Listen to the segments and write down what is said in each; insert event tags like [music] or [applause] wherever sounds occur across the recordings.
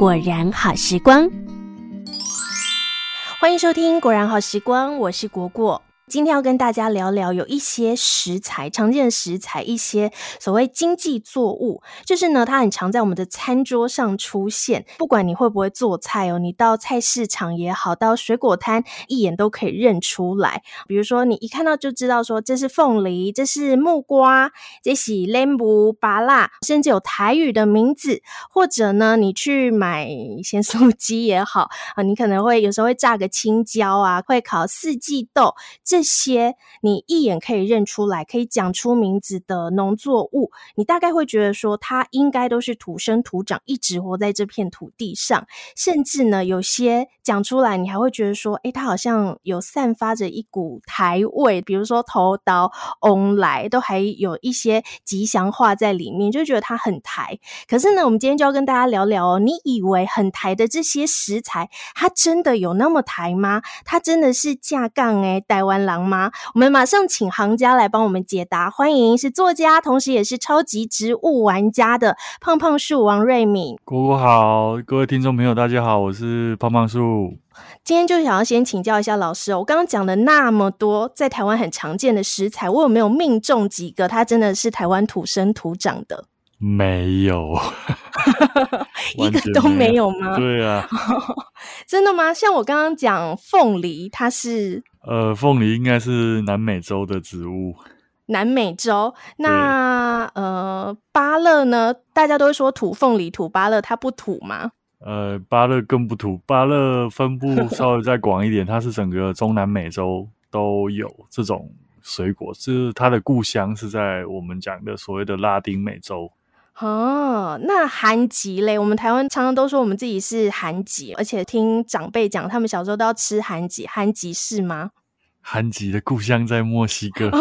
果然好时光。欢迎收听《果然好时光》，我是果果。今天要跟大家聊聊，有一些食材，常见的食材，一些所谓经济作物，就是呢，它很常在我们的餐桌上出现。不管你会不会做菜哦，你到菜市场也好，到水果摊，一眼都可以认出来。比如说，你一看到就知道说这是凤梨，这是木瓜，这是莲雾、芭乐，甚至有台语的名字。或者呢，你去买咸酥鸡也好啊，你可能会有时候会炸个青椒啊，会烤四季豆这。这些你一眼可以认出来、可以讲出名字的农作物，你大概会觉得说，它应该都是土生土长，一直活在这片土地上。甚至呢，有些讲出来，你还会觉得说，诶，它好像有散发着一股台味，比如说头刀、翁来，都还有一些吉祥话在里面，就觉得它很台。可是呢，我们今天就要跟大家聊聊哦，你以为很台的这些食材，它真的有那么台吗？它真的是架杠诶，台湾吗？我们马上请行家来帮我们解答。欢迎是作家，同时也是超级植物玩家的胖胖树王瑞敏。姑姑好，各位听众朋友，大家好，我是胖胖树。今天就想要先请教一下老师哦，我刚刚讲了那么多在台湾很常见的食材，我有没有命中几个？它真的是台湾土生土长的？没有，[laughs] 一个都没有吗？对啊，[laughs] 真的吗？像我刚刚讲凤梨，它是。呃，凤梨应该是南美洲的植物。南美洲，那呃，芭乐呢？大家都会说土凤梨、土芭乐，它不土吗？呃，芭乐更不土，芭乐分布 [laughs] 稍微再广一点，它是整个中南美洲都有这种水果，就是它的故乡是在我们讲的所谓的拉丁美洲。哦，那韩籍嘞？我们台湾常常都说我们自己是韩籍，而且听长辈讲，他们小时候都要吃韩籍。韩籍是吗？韩籍的故乡在墨西哥。哦，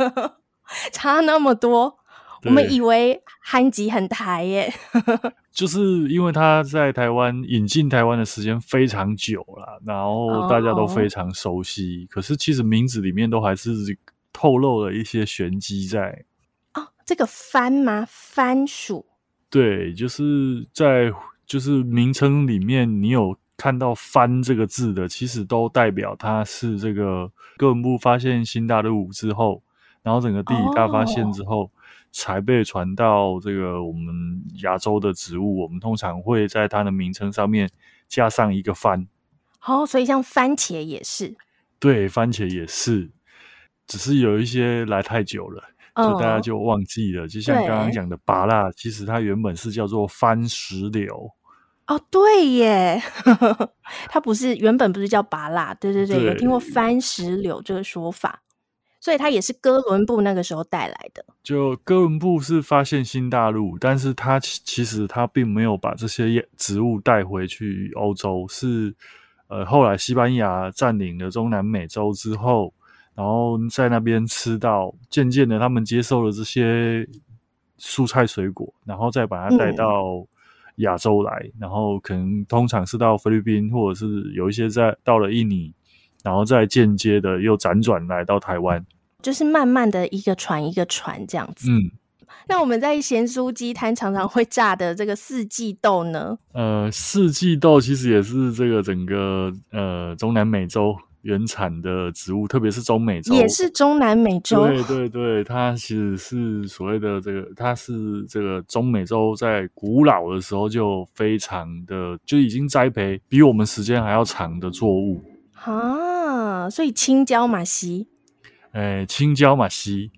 [laughs] 差那么多，我们以为韩籍很台耶。[laughs] 就是因为他在台湾引进台湾的时间非常久了，然后大家都非常熟悉。哦，可是其实名字里面都还是透露了一些玄机在。这个番吗？番薯？对，就是在就是名称里面，你有看到“番”这个字的，其实都代表它是这个哥伦布发现新大陆之后，然后整个地理大发现之后，哦、才被传到这个我们亚洲的植物。我们通常会在它的名称上面加上一个“番”。哦，所以像番茄也是？对，番茄也是，只是有一些来太久了。就大家就忘记了，哦、就像刚刚讲的芭乐，其实它原本是叫做番石榴。哦，对耶，[laughs] 它不是原本不是叫芭乐，对对对，对有听过番石榴这个说法，所以它也是哥伦布那个时候带来的。就哥伦布是发现新大陆，但是他其实他并没有把这些植物带回去欧洲，是呃后来西班牙占领了中南美洲之后。然后在那边吃到，渐渐的他们接受了这些蔬菜水果，然后再把它带到亚洲来，嗯、然后可能通常是到菲律宾，或者是有一些在到了印尼，然后再间接的又辗转来到台湾，就是慢慢的一个船一个船这样子。嗯，那我们在咸酥鸡摊常常会炸的这个四季豆呢？呃，四季豆其实也是这个整个呃中南美洲。原产的植物，特别是中美洲，也是中南美洲。对对对，它其实是所谓的这个，它是这个中美洲在古老的时候就非常的就已经栽培，比我们时间还要长的作物啊。所以青椒马西，哎，青椒马西，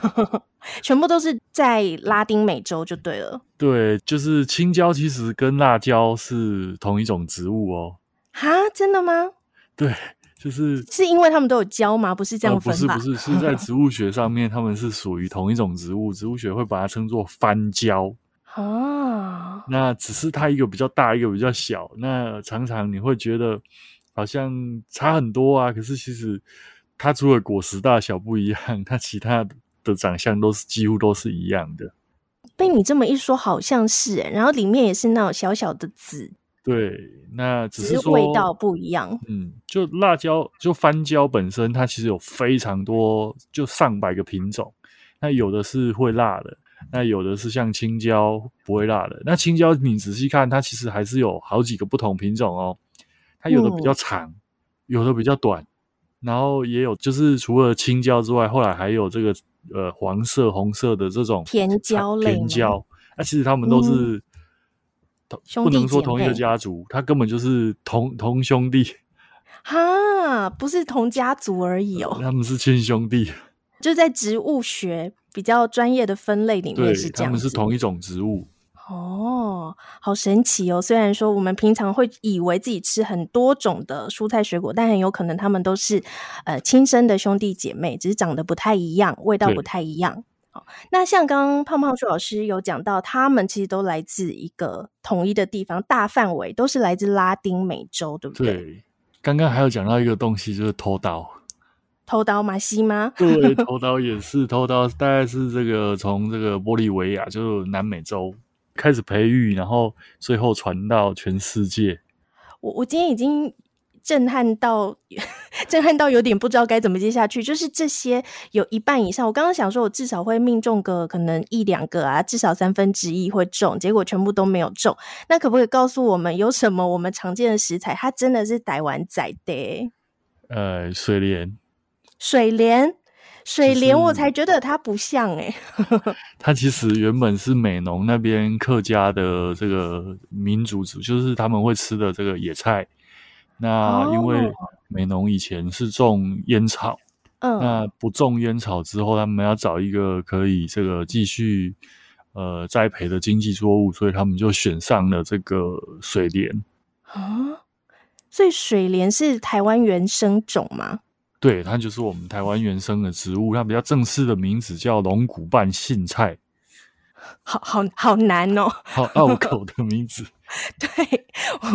[laughs] 全部都是在拉丁美洲就对了。对，就是青椒其实跟辣椒是同一种植物哦。哈，真的吗？对。就是是因为他们都有胶吗？不是这样分吧？呃、不是不是，是在植物学上面，他们是属于同一种植物。植物学会把它称作番椒啊。那只是它一个比较大，一个比较小。那常常你会觉得好像差很多啊，可是其实它除了果实大小不一样，它其他的长相都是几乎都是一样的。被你这么一说，好像是诶，然后里面也是那种小小的籽。对，那只是说味道不一样。嗯，就辣椒，就番椒本身，它其实有非常多，就上百个品种。那有的是会辣的，那有的是像青椒不会辣的。那青椒你仔细看，它其实还是有好几个不同品种哦。它有的比较长，嗯、有的比较短，然后也有就是除了青椒之外，后来还有这个呃黄色、红色的这种甜椒类。甜椒，那、啊、其实它们都是、嗯、不能说同一个家族，他根本就是同同兄弟。哈，不是同家族而已哦，他们是亲兄弟。就在植物学比较专业的分类里面是这样子，他们是同一种植物。哦，好神奇哦！虽然说我们平常会以为自己吃很多种的蔬菜水果，但很有可能他们都是呃亲生的兄弟姐妹，只是长得不太一样，味道不太一样。好，那像刚刚胖胖树老师有讲到，他们其实都来自一个统一的地方，大范围都是来自拉丁美洲，对不对？对。刚刚还有讲到一个东西，就是偷刀。偷刀马西吗？对，[laughs] 偷刀也是偷刀，大概是这个从这个玻利维亚，就是南美洲开始培育，然后最后传到全世界。我我今天已经。震撼到，震撼到有点不知道该怎么接下去。就是这些有一半以上，我刚刚想说，我至少会命中个可能一两个啊，至少三分之一会中，结果全部都没有中。那可不可以告诉我们，有什么我们常见的食材，它真的是逮完仔的？呃，水莲，水莲，水莲，我才觉得它不像诶、欸、[laughs] 它其实原本是美浓那边客家的这个民族族，就是他们会吃的这个野菜。那因为美农以前是种烟草，嗯，那不种烟草之后，他们要找一个可以这个继续呃栽培的经济作物，所以他们就选上了这个水莲啊。所以水莲是台湾原生种吗？对，它就是我们台湾原生的植物，它比较正式的名字叫龙骨瓣荇菜。好好好难哦，好 [laughs] 拗口的名字。[laughs] 对，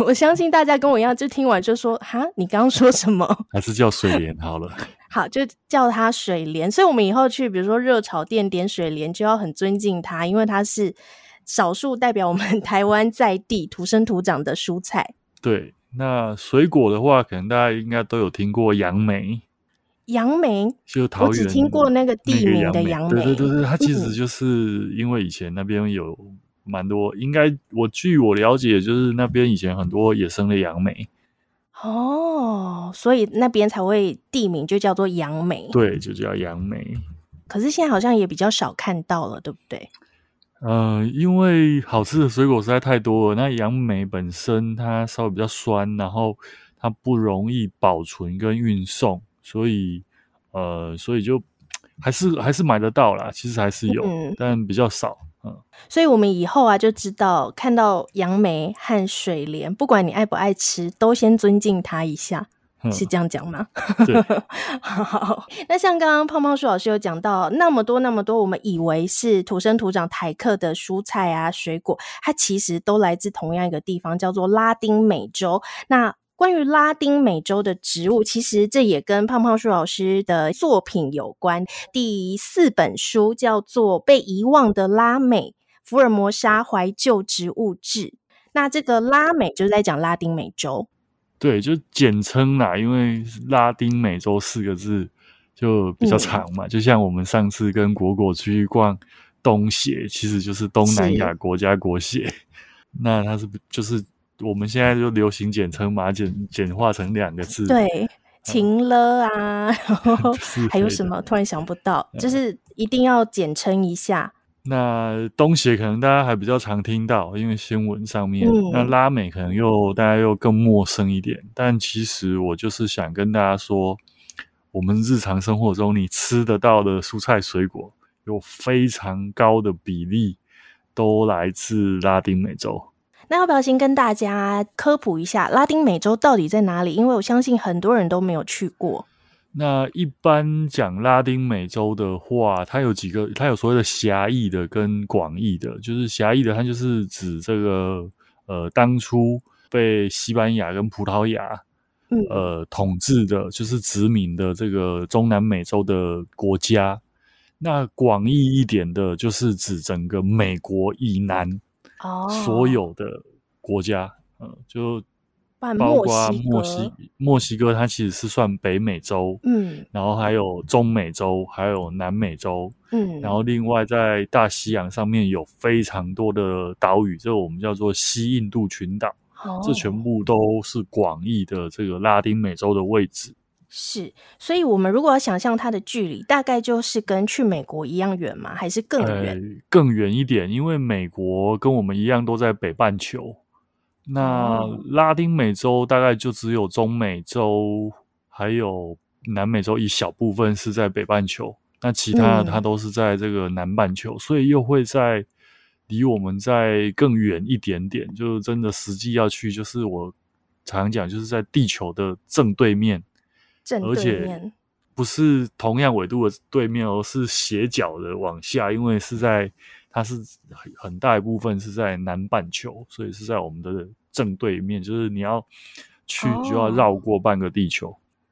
我相信大家跟我一样，就听完就说：“哈，你刚刚说什么？” [laughs] 还是叫水莲好了。[laughs] 好，就叫它水莲。所以，我们以后去，比如说热炒店点水莲，就要很尊敬它，因为它是少数代表我们台湾在地土生土长的蔬菜。对，那水果的话，可能大家应该都有听过杨梅。杨梅，就桃园，我只听过那个地名的杨梅。对对对对，它其实就是因为以前那边有蛮多，嗯、应该我据我了解，就是那边以前很多野生的杨梅。哦，所以那边才会地名就叫做杨梅。对，就叫杨梅。可是现在好像也比较少看到了，对不对？呃，因为好吃的水果实在太多了。那杨梅本身它稍微比较酸，然后它不容易保存跟运送。所以，呃，所以就还是还是买得到啦，其实还是有，嗯、但比较少。嗯，所以我们以后啊就知道，看到杨梅和水莲，不管你爱不爱吃，都先尊敬它一下，嗯、是这样讲吗？[laughs] 好，那像刚刚胖胖树老师有讲到，那么多那么多，我们以为是土生土长台客的蔬菜啊水果，它其实都来自同样一个地方，叫做拉丁美洲。那关于拉丁美洲的植物，其实这也跟胖胖树老师的作品有关。第四本书叫做《被遗忘的拉美：福尔摩沙怀旧植物志》。那这个拉美就是在讲拉丁美洲，对，就简称啦，因为拉丁美洲四个字就比较长嘛。嗯、就像我们上次跟果果出去逛东协，其实就是东南亚国家国协。[laughs] 那它是就是。我们现在就流行简称嘛，简简化成两个字。对，情了啊，[laughs] 然后 [laughs] 还有什么？突然想不到，就是一定要简称一下。那东协可能大家还比较常听到，因为新闻上面。嗯、那拉美可能又大家又更陌生一点。但其实我就是想跟大家说，我们日常生活中你吃得到的蔬菜水果，有非常高的比例都来自拉丁美洲。那要不要先跟大家科普一下拉丁美洲到底在哪里？因为我相信很多人都没有去过。那一般讲拉丁美洲的话，它有几个，它有所谓的狭义的跟广义的。就是狭义的，它就是指这个呃当初被西班牙跟葡萄牙呃统治的，就是殖民的这个中南美洲的国家。那广义一点的，就是指整个美国以南。所有的国家，嗯，就包括墨西墨西哥，它其实是算北美洲，嗯，然后还有中美洲，还有南美洲，嗯，然后另外在大西洋上面有非常多的岛屿，这我们叫做西印度群岛，哦，这全部都是广义的这个拉丁美洲的位置。是，所以我们如果要想象它的距离，大概就是跟去美国一样远吗？还是更远？呃，更远一点，因为美国跟我们一样都在北半球。那拉丁美洲大概就只有中美洲，还有南美洲一小部分是在北半球，那其他的它都是在这个南半球，嗯、所以又会在离我们在更远一点点。就是真的实际要去，就是我常讲，就是在地球的正对面，正对面，而且不是同样纬度的对面，而是斜角的往下，因为是在。它是很很大一部分是在南半球，所以是在我们的正对面，就是你要去就要绕过半个地球。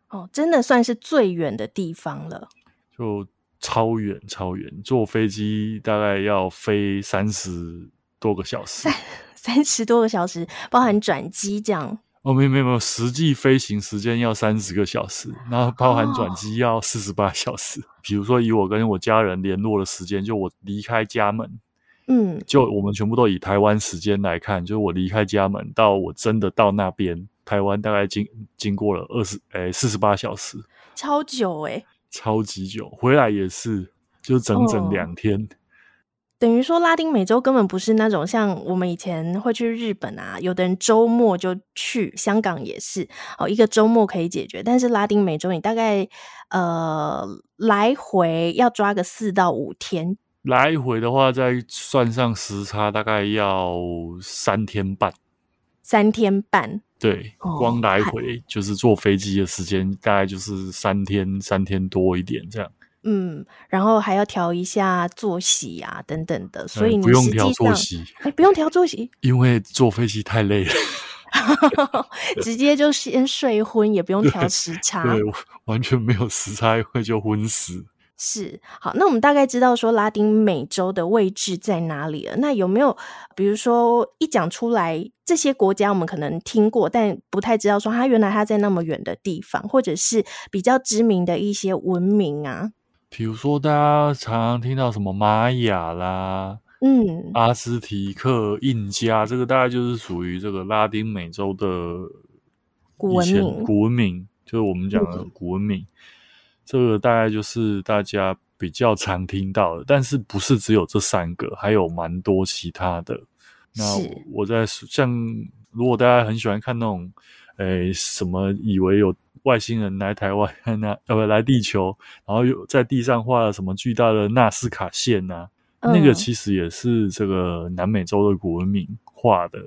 哦，哦，真的算是最远的地方了，就超远超远，坐飞机大概要飞三十多个小时，三三十多个小时，包含转机这样。哦，没有没有没有，实际飞行时间要三十个小时，然后包含转机要四十八小时。哦。比如说，以我跟我家人联络的时间，就我离开家门，嗯，就我们全部都以台湾时间来看，就是我离开家门到我真的到那边，台湾大概经经过了二十诶四十八小时，超久诶、欸、超级久，回来也是就整整两天。哦等于说，拉丁美洲根本不是那种像我们以前会去日本啊，有的人周末就去，香港也是哦，一个周末可以解决。但是拉丁美洲，你大概呃来回要抓个四到五天，来回的话再算上时差，大概要三天半。三天半，对，光来回就是坐飞机的时间，大概就是三天，三天多一点这样。嗯，然后还要调一下作息啊，等等的，所以不用调作息，哎，不用调作息，[laughs] 因为坐飞机太累了，[laughs] 直接就先睡昏，也不用调时差，对，对，完全没有时差，一会就昏死。是，好，那我们大概知道说拉丁美洲的位置在哪里了。那有没有，比如说一讲出来这些国家，我们可能听过，但不太知道说它原来它在那么远的地方，或者是比较知名的一些文明啊。比如说，大家常常听到什么玛雅啦，嗯，阿斯提克、印加，这个大概就是属于这个拉丁美洲的古文明。古文明就是我们讲的古文明，嗯，这个大概就是大家比较常听到的，但是不是只有这三个，还有蛮多其他的。那我在像，如果大家很喜欢看那种，诶，什么以为有。外星人来台湾，[laughs] 那呃不来地球，然后又在地上画了什么巨大的纳斯卡线呐、啊嗯？那个其实也是这个南美洲的古文明画的。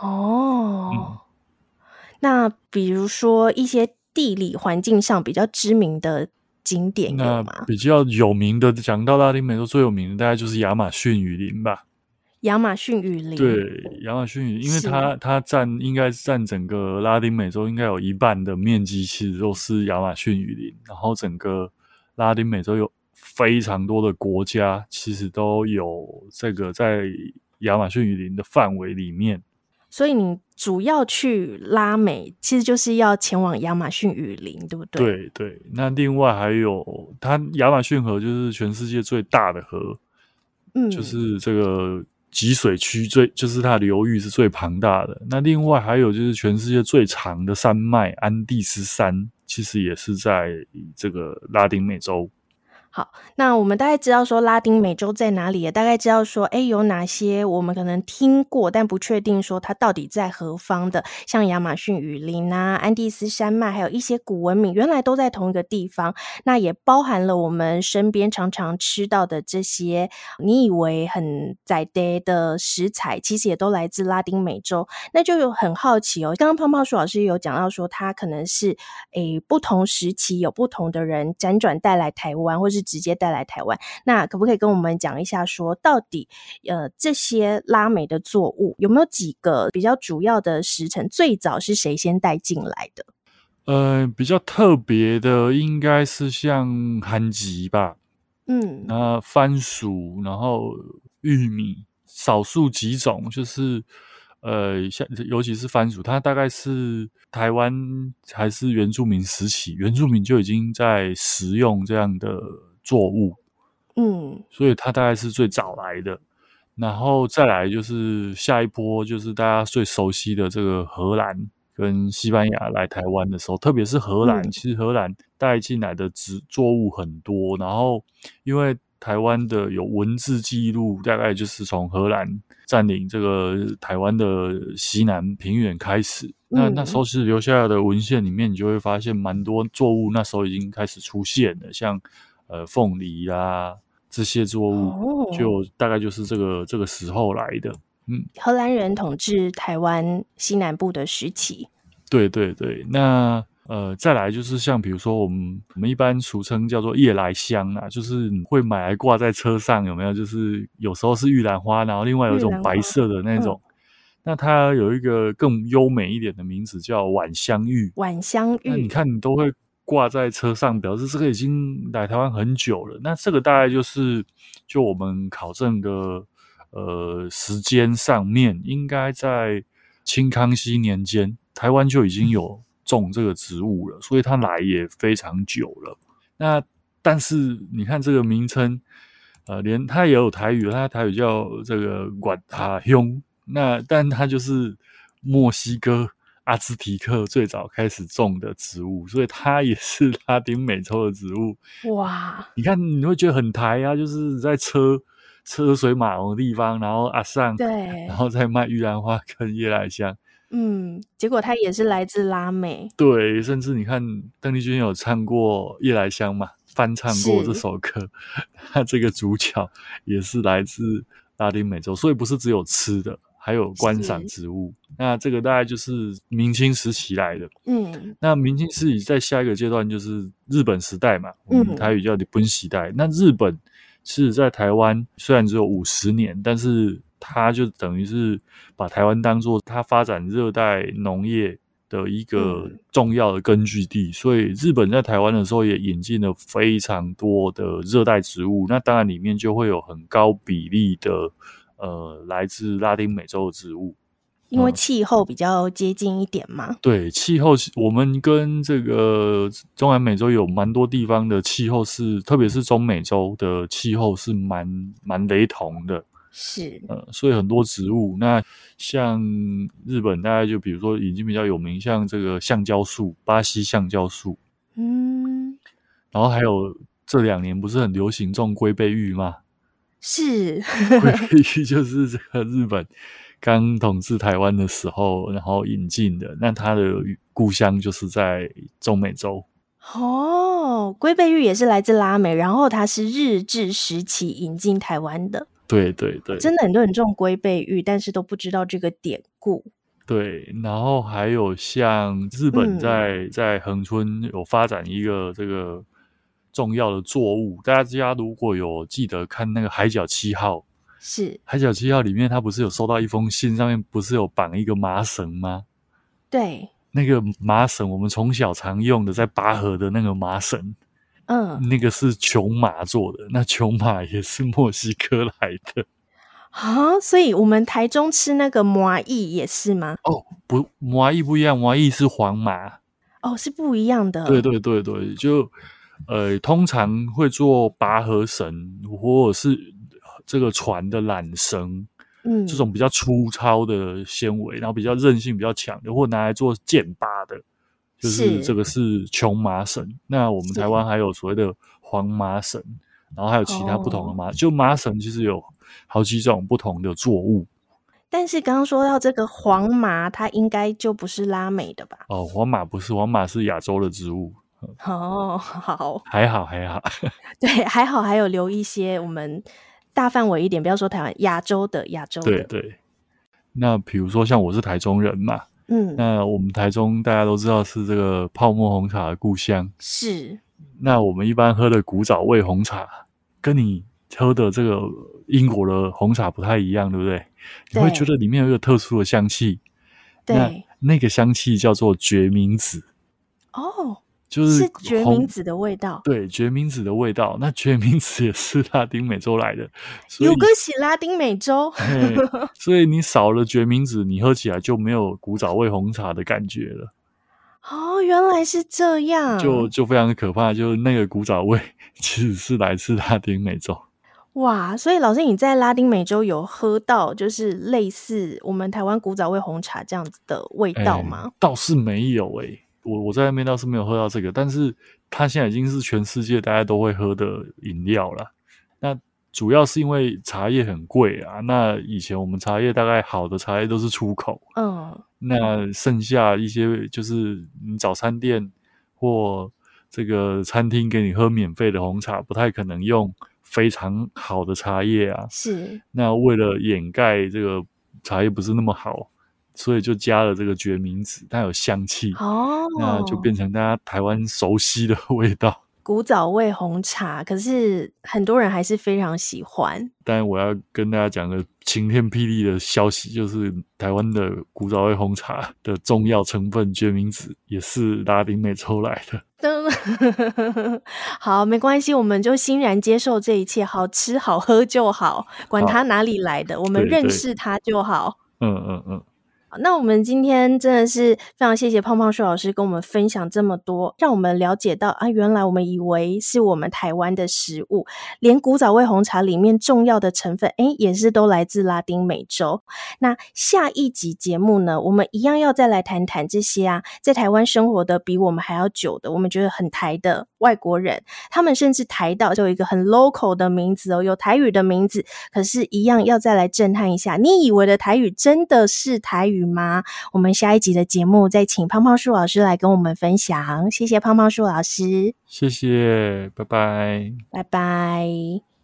哦、嗯，那比如说一些地理环境上比较知名的景点有吗？那比较有名的，讲到拉丁美洲最有名的，大概就是亚马逊雨林吧。亚马逊雨林，对，亚马逊雨林，因为它它占应该占整个拉丁美洲应该有一半的面积，其实都是亚马逊雨林。然后整个拉丁美洲有非常多的国家，其实都有这个在亚马逊雨林的范围里面。所以你主要去拉美，其实就是要前往亚马逊雨林，对不对？对对。那另外还有，它亚马逊河就是全世界最大的河，嗯，就是这个。集水区最就是它流域是最庞大的。那另外还有就是全世界最长的山脉安第斯山，其实也是在这个拉丁美洲。好，那我们大概知道说拉丁美洲在哪里，也大概知道说，哎，有哪些我们可能听过，但不确定说它到底在何方的，像亚马逊雨林啊、安第斯山脉，还有一些古文明，原来都在同一个地方。那也包含了我们身边常常吃到的这些，你以为很在地的食材，其实也都来自拉丁美洲。那就有很好奇哦，刚刚胖胖树老师有讲到说，他可能是诶不同时期有不同的人辗转带来台湾，或是。直接带来台湾，那可不可以跟我们讲一下说，说到底，呃，这些拉美的作物有没有几个比较主要的时辰？最早是谁先带进来的？呃，比较特别的应该是像番薯吧，嗯，那番薯，然后玉米，少数几种就是呃，像尤其是番薯，它大概是台湾还是原住民时期，原住民就已经在食用这样的作物，嗯，所以它大概是最早来的。然后再来就是下一波，就是大家最熟悉的这个荷兰跟西班牙来台湾的时候，特别是荷兰，嗯、其实荷兰带进来的植作物很多。然后因为台湾的有文字记录，大概就是从荷兰占领这个台湾的西南平原开始。嗯、那那时候是留下来的文献里面，你就会发现蛮多作物那时候已经开始出现了，像呃凤梨啊。这些作物就大概就是这个、哦、这个时候来的，嗯，荷兰人统治台湾西南部的时期，对对对。那呃，再来就是像比如说我们我们一般俗称叫做夜来香啊，就是你会买来挂在车上，有没有？就是有时候是玉兰花，然后另外有一种白色的那种，嗯、那它有一个更优美一点的名字叫晚香玉。晚香玉，那你看你都会。挂在车上，表示这个已经来台湾很久了。那这个大概就是，就我们考证的呃时间上面，应该在清康熙年间，台湾就已经有种这个植物了，所以它来也非常久了。那但是你看这个名称，呃，连它也有台语，它台语叫这个管他兄，那但它就是墨西哥。阿兹提克最早开始种的植物，所以它也是 [laughs] 拉丁美洲的植物。哇！你看，你会觉得很台啊，就是在车车水马龙的地方，然后阿桑对，然后再卖玉兰花跟夜来香。嗯，结果它也是来自拉美。对，甚至你看邓丽君有唱过《夜来香》嘛，翻唱过这首歌，[laughs] 它这个主角也是来自拉丁美洲，所以不是只有吃的。还有观赏植物，那这个大概就是明清时期来的。嗯，那明清时期在下一个阶段就是日本时代嘛，嗯，台语叫日本时代。那日本是在台湾虽然只有五十年，但是它就等于是把台湾当做它发展热带农业的一个重要的根据地。所以日本在台湾的时候也引进了非常多的热带植物，那当然里面就会有很高比例的。呃，来自拉丁美洲的植物，因为气候比较接近一点嘛。嗯、对，气候我们跟这个中南美洲有蛮多地方的气候是，特别是中美洲的气候是蛮蛮雷同的。是，呃，所以很多植物，那像日本，大概就比如说已经比较有名，像这个橡胶树，巴西橡胶树，嗯，然后还有这两年不是很流行种龟背芋吗？是，龟背芋就是这个日本刚统治台湾的时候，然后引进的。那它的故乡就是在中美洲。哦，龟背玉也是来自拉美，然后它是日治时期引进台湾的。对对对，真的很多人种龟背玉，但是都不知道这个典故。对，然后还有像日本在、嗯、在恒春有发展一个这个。重要的作物，大家如果有记得看那个《海角七号》，是《海角七号》里面，他不是有收到一封信，上面不是有绑一个麻绳吗？对，那个麻绳我们从小常用的，在拔河的那个麻绳，嗯，那个是琼麻做的，那琼麻也是墨西哥来的啊，所以我们台中吃那个麻意也是吗？哦，不，麻意不一样，麻意是黄麻，哦，是不一样的，对对对对，就。呃，通常会做拔河绳，或者是这个船的缆绳，嗯，这种比较粗糙的纤维，然后比较韧性比较强的，或拿来做剑拔的，就是这个是琼麻绳。那我们台湾还有所谓的黄麻绳，然后还有其他不同的麻，哦、就麻绳其实有好几种不同的作物。但是刚刚说到这个黄麻，它应该就不是拉美的吧？哦，黄麻不是，黄麻是亚洲的植物。哦，[laughs] 好，还好还好，[laughs] 对，还好还有留一些我们大范围一点，不要说台湾，亚洲的亚洲的，对对。那比如说像我是台中人嘛，嗯，那我们台中大家都知道是这个泡沫红茶的故乡，是。那我们一般喝的古早味红茶，跟你喝的这个英国的红茶不太一样，对不对？你会觉得里面有一个特殊的香气，对，那那个香气叫做决明子，哦。就是是决明子的味道。对，决明子的味道。那决明子也是拉丁美洲来的，有个是拉丁美洲。所以你少了决明子，你喝起来就没有古早味红茶的感觉了。哦，原来是这样，就就非常的可怕，就是那个古早味其实是来自拉丁美洲。[laughs] 哇，所以老师你在拉丁美洲有喝到就是类似我们台湾古早味红茶这样子的味道吗？欸、倒是没有诶、欸，我我在那边倒是没有喝到这个，但是它现在已经是全世界大家都会喝的饮料了。那主要是因为茶叶很贵啊，那以前我们茶叶大概好的茶叶都是出口，嗯。那剩下一些就是你早餐店或这个餐厅给你喝免费的红茶，不太可能用非常好的茶叶啊。是。那为了掩盖这个茶叶不是那么好，所以就加了这个决明子，它有香气哦，那就变成大家台湾熟悉的 [laughs] 味道。古早味红茶，可是很多人还是非常喜欢。但我要跟大家讲个晴天霹雳的消息，就是台湾的古早味红茶的重要成分决明子也是拉丁美洲来的。[laughs] 好，没关系，我们就欣然接受这一切，好吃好喝就好，管它哪里来的，我们认识它就好。嗯嗯嗯。那我们今天真的是非常谢谢胖胖树老师跟我们分享这么多，让我们了解到啊，原来我们以为是我们台湾的食物，连古早味红茶里面重要的成分，诶，也是都来自拉丁美洲。那下一集节目呢，我们一样要再来谈谈这些啊，在台湾生活的比我们还要久的，我们觉得很台的外国人，他们甚至台到就有一个很 local 的名字哦，有台语的名字，可是，一样要再来震撼一下，你以为的台语真的是台语吗？我们下一集的节目再请胖胖树老师来跟我们分享，谢谢胖胖树老师，谢谢，拜拜，拜拜。